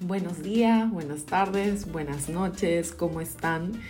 Buenos días, buenas tardes, buenas noches, ¿cómo están?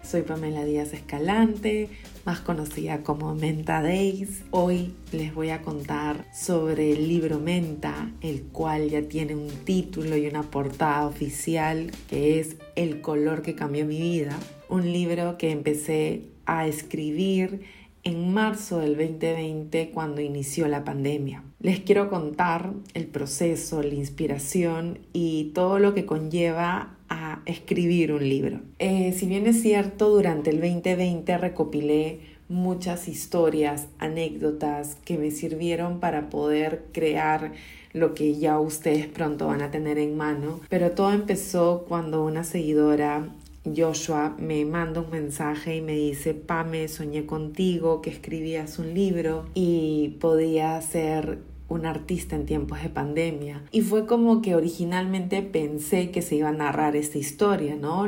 Soy Pamela Díaz Escalante, más conocida como Menta Days. Hoy les voy a contar sobre el libro Menta, el cual ya tiene un título y una portada oficial que es El color que cambió mi vida. Un libro que empecé a escribir en marzo del 2020 cuando inició la pandemia. Les quiero contar el proceso, la inspiración y todo lo que conlleva a escribir un libro. Eh, si bien es cierto, durante el 2020 recopilé muchas historias, anécdotas que me sirvieron para poder crear lo que ya ustedes pronto van a tener en mano, pero todo empezó cuando una seguidora Joshua me manda un mensaje y me dice, Pame, soñé contigo, que escribías un libro y podía ser un artista en tiempos de pandemia. Y fue como que originalmente pensé que se iba a narrar esta historia, ¿no?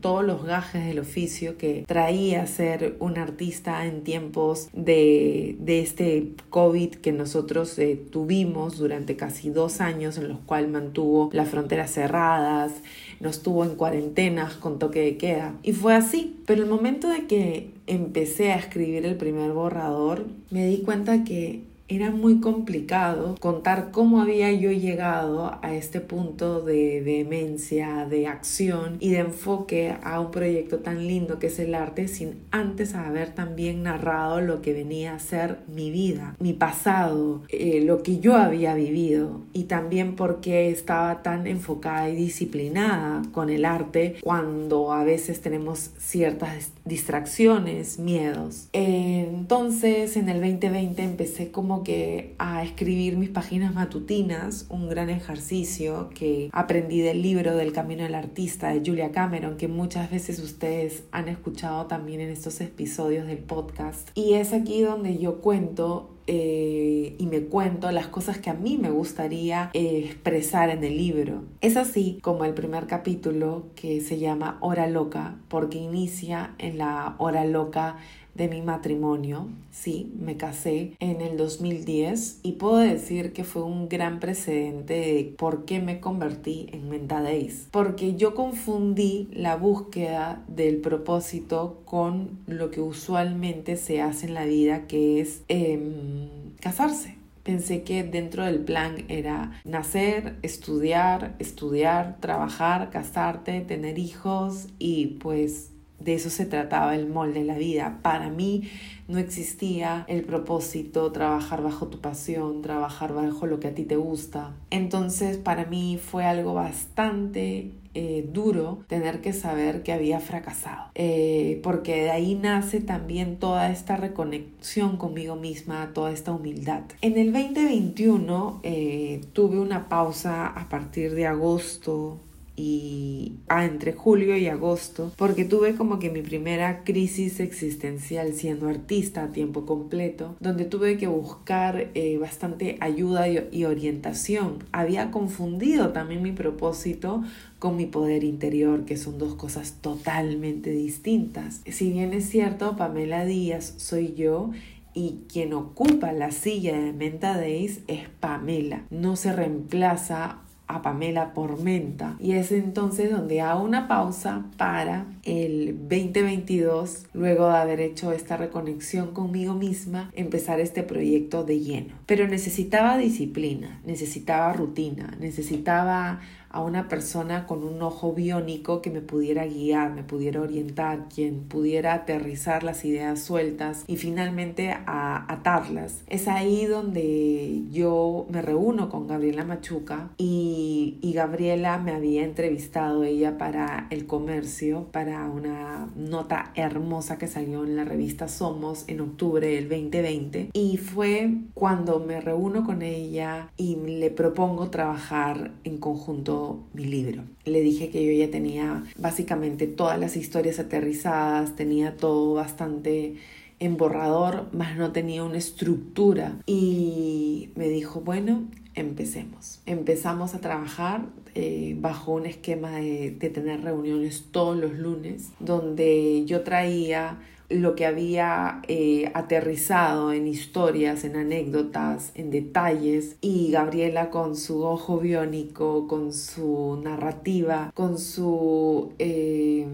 todos los gajes del oficio que traía ser un artista en tiempos de, este COVID que nosotros eh, tuvimos durante casi dos años, en los cuales mantuvo las fronteras cerradas, nos tuvo en cuarentenas con toque de queda. Y fue así. Pero el momento de que empecé a escribir el primer borrador, me di cuenta que era muy complicado contar cómo había yo llegado a este punto de demencia, de acción y de enfoque a un proyecto tan lindo que es el arte sin antes haber también narrado lo que venía a ser mi vida, mi pasado, eh, lo que yo había vivido y también porque estaba tan enfocada y disciplinada con el arte cuando a veces tenemos ciertas distracciones, miedos. entonces en el 2020 empecé como que a escribir mis páginas matutinas, un gran ejercicio que aprendí del libro del Camino del Artista de Julia Cameron, que muchas veces ustedes han escuchado también en estos episodios del podcast. Y es aquí donde yo cuento eh, y me cuento las cosas que a mí me gustaría eh, expresar en el libro. Es así como el primer capítulo que se llama Hora Loca, porque inicia en la hora loca de mi matrimonio. Sí, me casé en el 2010 y puedo decir que fue un gran precedente de por qué me convertí en Days. Porque yo confundí la búsqueda del propósito con lo que usualmente se hace en la vida, que es em, casarse. Pensé que dentro del plan era nacer, estudiar, estudiar, trabajar, casarte, tener hijos y pues de eso se trataba el molde de la vida. Para mí no existía el propósito trabajar bajo tu pasión, trabajar bajo lo que a ti te gusta. Entonces para mí fue algo bastante eh, duro tener que saber que había fracasado, eh, porque de ahí nace también toda esta reconexión conmigo misma, toda esta humildad. En el 2021 eh, tuve una pausa a partir de agosto y ah, entre julio y agosto porque tuve como que mi primera crisis existencial siendo artista a tiempo completo donde tuve que buscar eh, bastante ayuda y, orientación había confundido también mi propósito con mi poder interior que son dos cosas totalmente distintas si bien es cierto Pamela Díaz soy yo y quien ocupa la silla de Menta Days es Pamela. No se reemplaza a Pamela por Menta. Y es entonces donde hago una pausa para el 2022, luego de haber hecho esta reconexión conmigo misma, empezar este proyecto de lleno. Pero necesitaba disciplina, necesitaba rutina, necesitaba a una persona con un ojo biónico que me pudiera guiar, me pudiera orientar, quien pudiera aterrizar las ideas sueltas y finalmente atarlas. Es ahí donde yo me reúno con Gabriela Machuca y, y Gabriela me había entrevistado ella para el comercio, para una nota hermosa que salió en la revista Somos en octubre del 2020 y fue cuando me reúno con ella y le propongo trabajar en conjunto mi libro. Le dije que yo ya tenía básicamente todas las historias aterrizadas, tenía todo bastante en borrador, más no tenía una estructura. Y me dijo, bueno, empecemos. Empezamos a trabajar eh, bajo un esquema de, de tener reuniones todos los lunes, donde yo traía lo que había eh, aterrizado en historias, en anécdotas, en detalles, y Gabriela con su ojo biónico, con su narrativa, con su eh,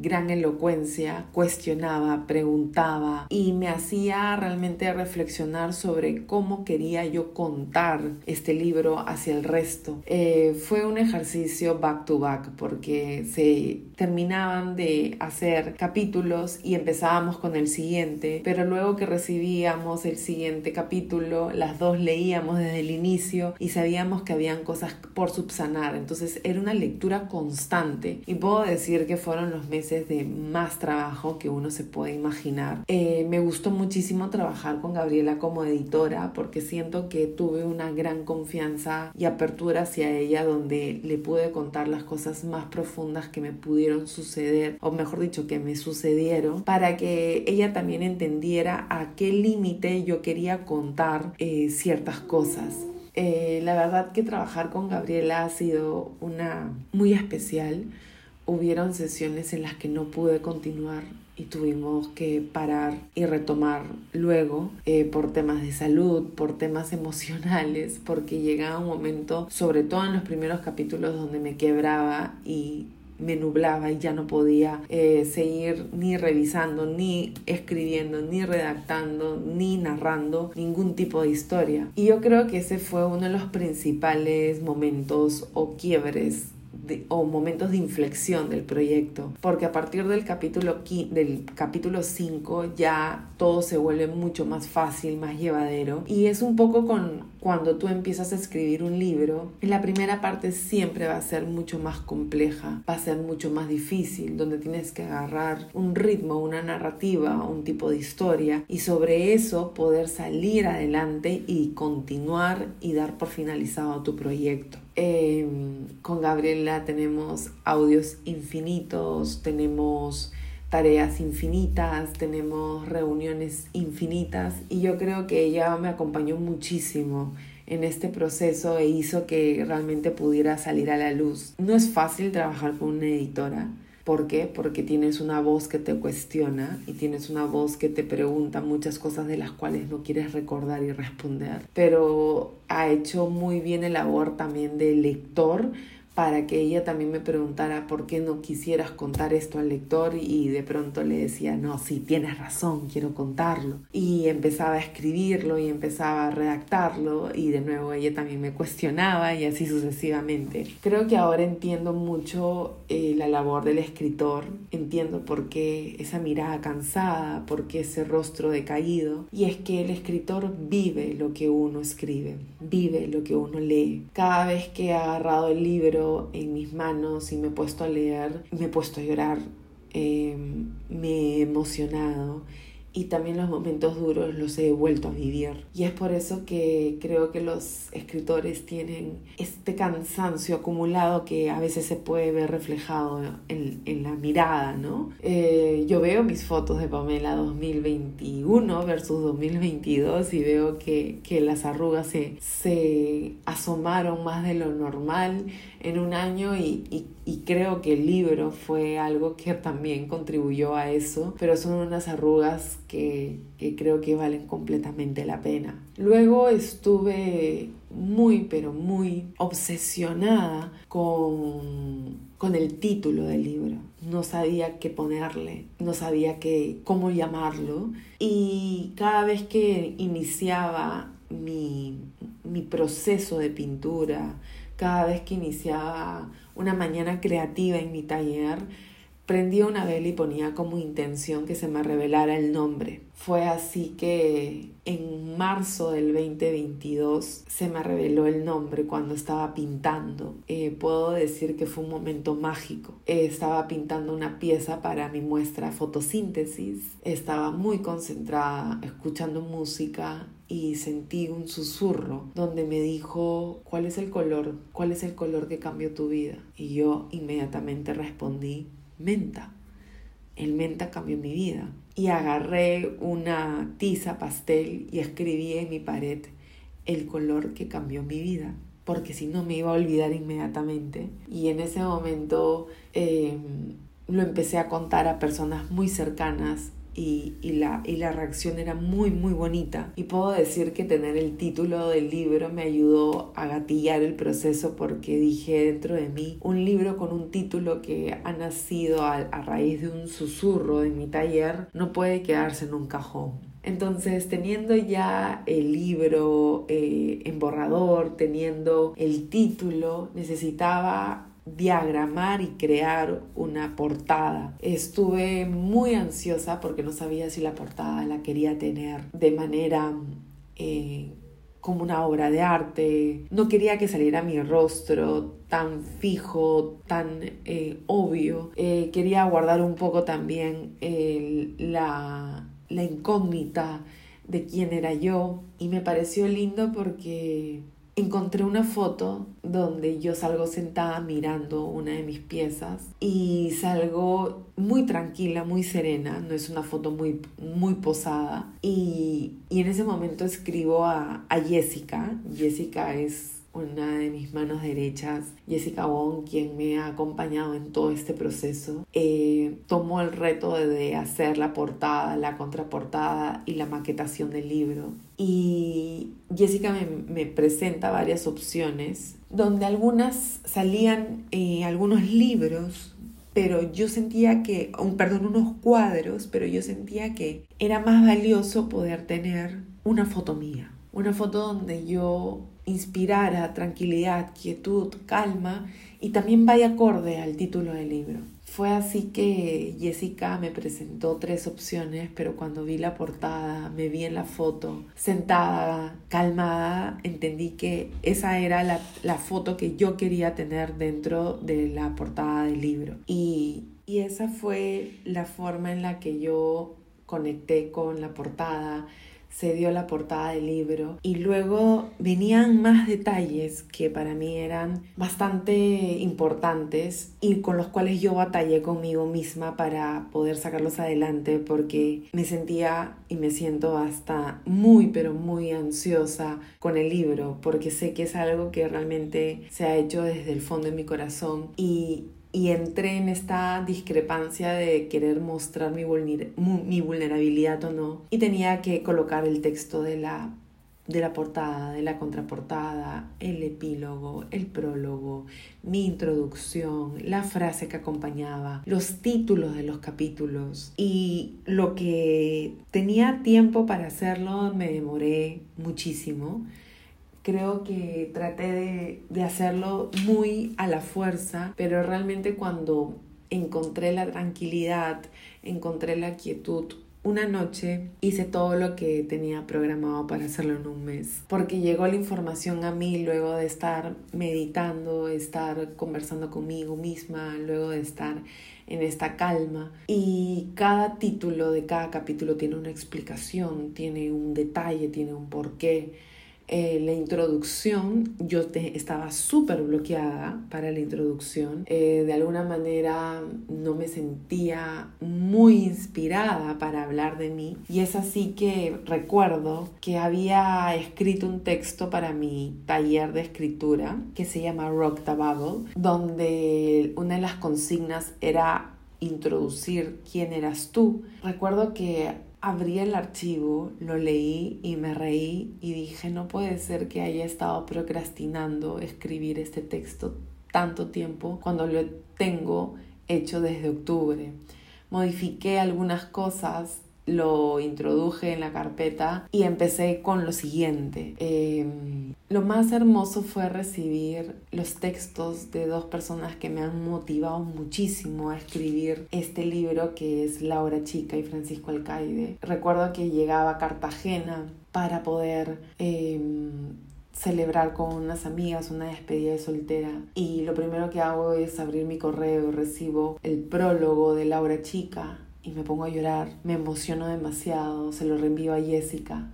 gran elocuencia, cuestionaba, preguntaba y me hacía realmente reflexionar sobre cómo quería yo contar este libro hacia el resto. Eh, fue un ejercicio back to back porque se terminaban de hacer capítulos y empezábamos con el siguiente, pero luego que recibíamos el siguiente capítulo, las dos leíamos desde el inicio y sabíamos que habían cosas por subsanar, entonces era una lectura constante y puedo decir que fueron los meses de más trabajo que uno se puede imaginar. Eh, me gustó muchísimo trabajar con Gabriela como editora porque siento que tuve una gran confianza y apertura hacia ella donde le pude contar las cosas más profundas que me pudieron suceder o mejor dicho que me sucedieron para que ella también entendiera a qué límite yo quería contar eh, ciertas cosas. Eh, la verdad que trabajar con Gabriela ha sido una muy especial. Hubieron sesiones en las que no pude continuar y tuvimos que parar y retomar luego eh, por temas de salud, por temas emocionales, porque llegaba un momento, sobre todo en los primeros capítulos, donde me quebraba y me nublaba y ya no podía eh, seguir ni revisando, ni escribiendo, ni redactando, ni narrando ningún tipo de historia. Y yo creo que ese fue uno de los principales momentos o quiebres o momentos de inflexión del proyecto, porque a partir del capítulo, del capítulo 5 ya todo se vuelve mucho más fácil, más llevadero, y es un poco con cuando tú empiezas a escribir un libro, la primera parte siempre va a ser mucho más compleja, va a ser mucho más difícil, donde tienes que agarrar un ritmo, una narrativa, un tipo de historia, y sobre eso poder salir adelante y continuar y dar por finalizado tu proyecto. Em, con Gabriela tenemos audios infinitos, tenemos tareas infinitas, tenemos reuniones infinitas y yo creo que ella me acompañó muchísimo en este proceso e hizo que realmente pudiera salir a la luz. No es fácil trabajar con una editora, ¿Por qué? Porque tienes una voz que te cuestiona y tienes una voz que te pregunta muchas cosas de las cuales no quieres recordar y responder. Pero ha hecho muy bien el labor también de lector para que ella también me preguntara por qué no quisieras contar esto al lector y de pronto le decía, no, sí, tienes razón, quiero contarlo. Y empezaba a escribirlo y empezaba a redactarlo y de nuevo ella también me cuestionaba y así sucesivamente. Creo que ahora entiendo mucho eh, la labor del escritor, entiendo por qué esa mirada cansada, por qué ese rostro decaído y es que el escritor vive lo que uno escribe, vive lo que uno lee. Cada vez que ha agarrado el libro, en mis manos y me he puesto a leer, me he puesto a llorar, em, me he emocionado y también los momentos duros los he vuelto a vivir. Y es por eso que creo que los escritores tienen este cansancio acumulado que a veces se puede ver reflejado en, en la mirada, ¿no? Eh, yo veo mis fotos de Pamela 2021 versus 2022 y veo que, que las arrugas se, se asomaron más de lo normal en un año y, y, y creo que el libro fue algo que también contribuyó a eso, pero son unas arrugas que, que creo que valen completamente la pena. Luego estuve muy, pero muy obsesionada con, con el título del libro. No sabía qué ponerle, no sabía qué, cómo llamarlo. Y cada vez que iniciaba mi, mi proceso de pintura, cada vez que iniciaba una mañana creativa en mi taller, prendía una vela y ponía como intención que se me revelara el nombre. Fue así que en marzo del 2022 se me reveló el nombre cuando estaba pintando. Eh, puedo decir que fue un momento mágico. Eh, estaba pintando una pieza para mi muestra fotosíntesis. Estaba muy concentrada, escuchando música y sentí un susurro donde me dijo, ¿cuál es el color? ¿Cuál es el color que cambió tu vida? Y yo inmediatamente respondí, menta. El menta cambió mi vida. Y agarré una tiza pastel y escribí en mi pared el color que cambió mi vida. Porque si no me iba a olvidar inmediatamente. Y en ese momento em, lo empecé a contar a personas muy cercanas y, la, y la reacción era muy muy bonita. Y puedo decir que tener el título del libro me ayudó a gatillar el proceso porque dije dentro de mí un libro con un título que ha nacido a, a raíz de un susurro en mi taller no puede quedarse en un cajón. Entonces, teniendo ya el libro eh, en borrador, teniendo el título, necesitaba diagramar y crear una portada. Estuve muy ansiosa porque no sabía si la portada la quería tener de manera eh, como una obra de arte. No quería que saliera mi rostro tan fijo, tan eh, obvio. quería guardar un poco también la la incógnita de quién era yo y me pareció lindo porque encontré una foto donde yo salgo sentada mirando una de mis piezas y salgo muy tranquila, muy serena, no es una foto muy, muy posada. Y, en ese momento escribo a, a Jessica, Jessica es una de mis manos derechas, Jessica Wong, quien me ha acompañado en todo este proceso, eh, tomó el reto de hacer la portada, la contraportada y la maquetación del libro. Y Jessica me, presenta varias opciones, donde algunas salían eh, algunos libros pero yo sentía que, perdón, unos cuadros, pero yo sentía que era más valioso poder tener una foto mía, una foto donde yo inspirara tranquilidad, quietud, calma y también vaya acorde al título del libro. Fue así que Jessica me presentó tres opciones, pero cuando vi la portada, me vi en la foto, sentada, calmada, entendí que esa era la, la foto que yo quería tener dentro de la portada del libro. Y, y esa fue la forma en la que yo conecté con la portada, se dio la portada del libro. Y luego venían más detalles que para mí eran bastante importantes y con los cuales yo batallé conmigo misma para poder sacarlos adelante porque me sentía y me siento hasta muy pero muy ansiosa con el libro porque sé que es algo que realmente se ha hecho desde el fondo de mi corazón y y entré en esta discrepancia de querer mostrar mi, vulnerabilidad o no y tenía que colocar el texto de la, de la portada, de la contraportada, el epílogo, el prólogo, mi introducción, la frase que acompañaba, los títulos de los capítulos. Y lo que tenía tiempo para hacerlo me demoré muchísimo creo que traté de, hacerlo muy a la fuerza, pero realmente cuando encontré la tranquilidad, encontré la quietud, una noche hice todo lo que tenía programado para hacerlo en un mes, porque llegó la información a mí luego de estar meditando, estar conversando conmigo misma, luego de estar en esta calma. Y cada título de cada capítulo tiene una explicación, tiene un detalle, tiene un porqué. Eh, la introducción, yo te, estaba súper bloqueada para la introducción. Eh, de alguna manera no me sentía muy inspirada para hablar de mí. Y es así que recuerdo que había escrito un texto para mi taller de escritura que se llama Rock the Bubble, donde una de las consignas era introducir quién eras tú. Recuerdo que abrí el archivo, lo leí y me reí y dije, no puede ser que haya estado procrastinando escribir este texto tanto tiempo cuando lo tengo hecho desde octubre. Modifiqué algunas cosas lo introduje en la carpeta y empecé con lo siguiente. Em, lo más hermoso fue recibir los textos de dos personas que me han motivado muchísimo a escribir este libro que es Laura Chica y Francisco Alcaide. Recuerdo que llegaba a Cartagena para poder em, celebrar con unas amigas una despedida de soltera y lo primero que hago es abrir mi correo y recibo el prólogo de Laura Chica y me pongo a llorar, me emociono demasiado, se lo reenvío a Jessica.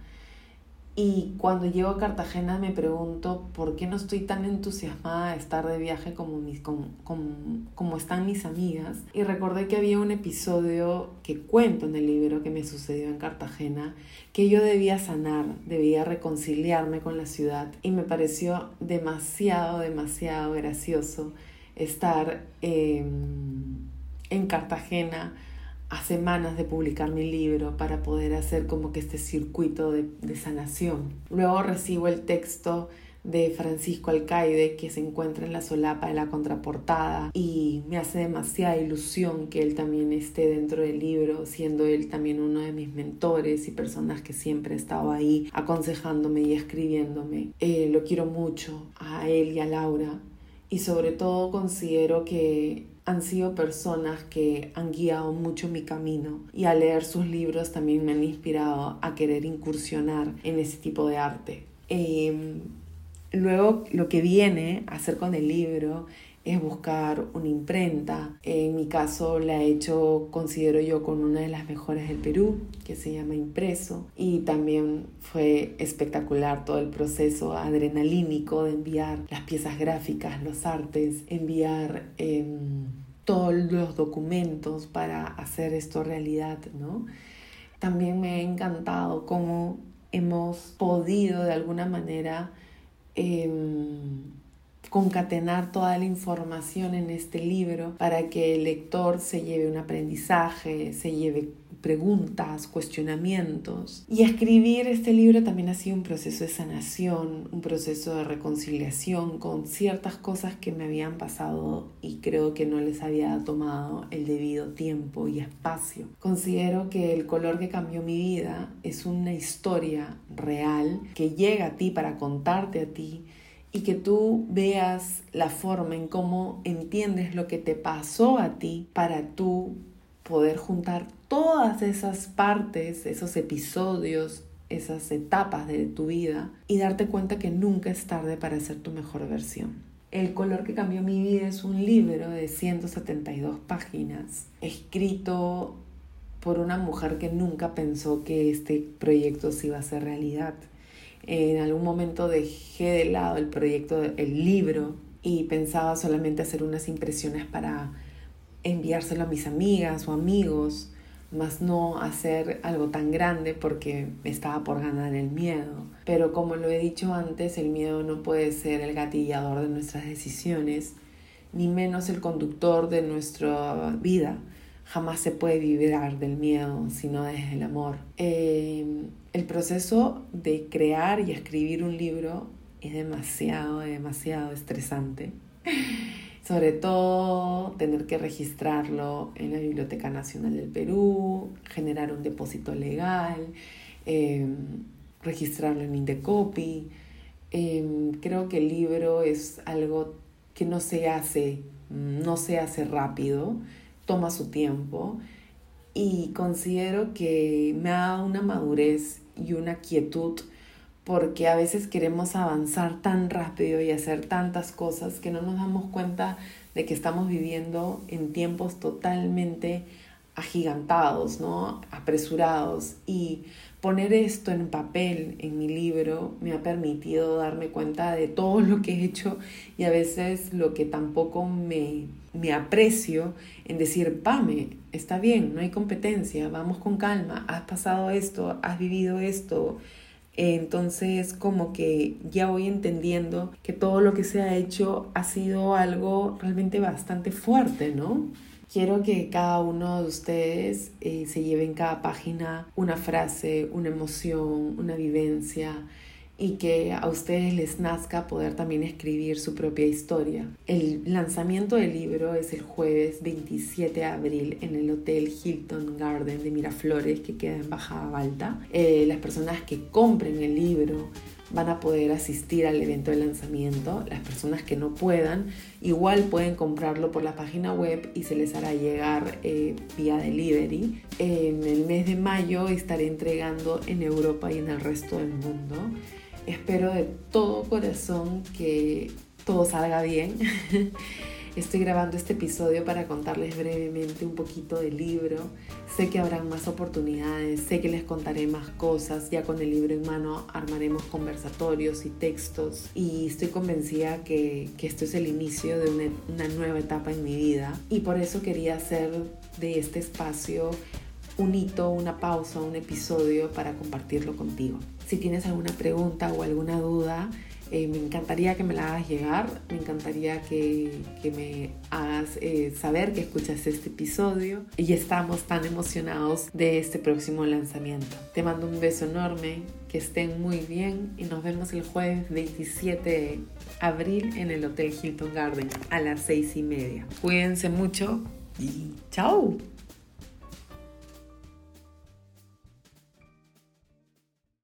Y cuando llego a Cartagena me pregunto por qué no estoy tan entusiasmada de estar de viaje como, mis, como, están mis amigas. Y recordé que había un episodio que cuento en el libro que me sucedió en Cartagena, que yo debía sanar, debía reconciliarme con la ciudad. Y me pareció demasiado, demasiado gracioso estar em, en Cartagena a semanas de publicar mi libro para poder hacer como que este circuito de, de sanación. Luego recibo el texto de Francisco Alcaide que se encuentra en la solapa de la contraportada y me hace demasiada ilusión que él también esté dentro del libro, siendo él también uno de mis mentores y personas que siempre ha estado ahí aconsejándome y escribiéndome. Eh, lo quiero mucho a él y a Laura y sobre todo considero que han sido personas que han guiado mucho mi camino y al leer sus libros también me han inspirado a querer incursionar en ese tipo de arte. Em, Luego lo que viene a hacer con el libro es buscar una imprenta. En mi caso la he hecho, considero yo, con una de las mejores del Perú, que se llama Impreso. Y también fue espectacular todo el proceso adrenalínico de enviar las piezas gráficas, los artes, enviar em, todos los documentos para hacer esto realidad, ¿no? También me ha encantado cómo hemos podido de alguna manera Em, concatenar toda la información en este libro para que el lector se lleve un aprendizaje, se lleve preguntas, cuestionamientos. Y escribir este libro también ha sido un proceso de sanación, un proceso de reconciliación con ciertas cosas que me habían pasado y creo que no les había tomado el debido tiempo y espacio. Considero que el color que cambió mi vida es una historia real que llega a ti para contarte a ti y que tú veas la forma en cómo entiendes lo que te pasó a ti para tú poder juntar todas esas partes, esos episodios, esas etapas de tu vida y darte cuenta que nunca es tarde para hacer tu mejor versión. El color que cambió mi vida es un libro de 172 páginas, escrito por una mujer que nunca pensó que este proyecto se iba a hacer realidad. En algún momento dejé de lado el proyecto, el libro, y pensaba solamente hacer unas impresiones para enviárselo a mis amigas o amigos, más no hacer algo tan grande porque estaba por ganar el miedo. Pero como lo he dicho antes, el miedo no puede ser el gatillador de nuestras decisiones, ni menos el conductor de nuestra vida. Jamás se puede vibrar del miedo, sino desde el amor. Eh, el proceso de crear y escribir un libro es demasiado, demasiado estresante. Sobre todo tener que registrarlo en la Biblioteca Nacional del Perú, generar un depósito legal, em, registrarlo en Indecopy. Em, creo que el libro es algo que no se hace, no se hace rápido, toma su tiempo y considero que me da una madurez y una quietud porque a veces queremos avanzar tan rápido y hacer tantas cosas que no nos damos cuenta de que estamos viviendo en tiempos totalmente agigantados, ¿no? apresurados y poner esto en papel en mi libro me ha permitido darme cuenta de todo lo que he hecho y a veces lo que tampoco me, me aprecio en decir, Pame, está bien, no hay competencia, vamos con calma, has pasado esto, has vivido esto, entonces como que ya voy entendiendo que todo lo que se ha hecho ha sido algo realmente bastante fuerte, ¿no? Quiero que cada uno de ustedes eh, se lleve en cada página una frase, una emoción, una vivencia, y que a ustedes les nazca poder también escribir su propia historia. El lanzamiento del libro es el jueves 27 de abril en el Hotel Hilton Garden de Miraflores que queda en Baja Balta. Eh, las personas que compren el libro van a poder asistir al evento de lanzamiento. Las personas que no puedan, igual pueden comprarlo por la página web y se les hará llegar eh, vía delivery. En el mes de mayo estaré entregando en Europa y en el resto del mundo. Espero de todo corazón que todo salga bien. Estoy grabando este episodio para contarles brevemente un poquito del libro. Sé que habrán más oportunidades, sé que les contaré más cosas. Ya con el libro en mano armaremos conversatorios y textos. Y estoy convencida que, que esto es el inicio de una, una nueva etapa en mi vida. Y por eso quería hacer de este espacio un hito, una pausa, un episodio para compartirlo contigo. Si tienes alguna pregunta o alguna duda, Eh, me encantaría que me la hagas llegar, me encantaría que, que me hagas eh, saber que escuchas este episodio y estamos tan emocionados de este próximo lanzamiento. Te mando un beso enorme, que estén muy bien y nos vemos el jueves 27 de abril en el Hotel Hilton Garden a las seis y media. Cuídense mucho y chao.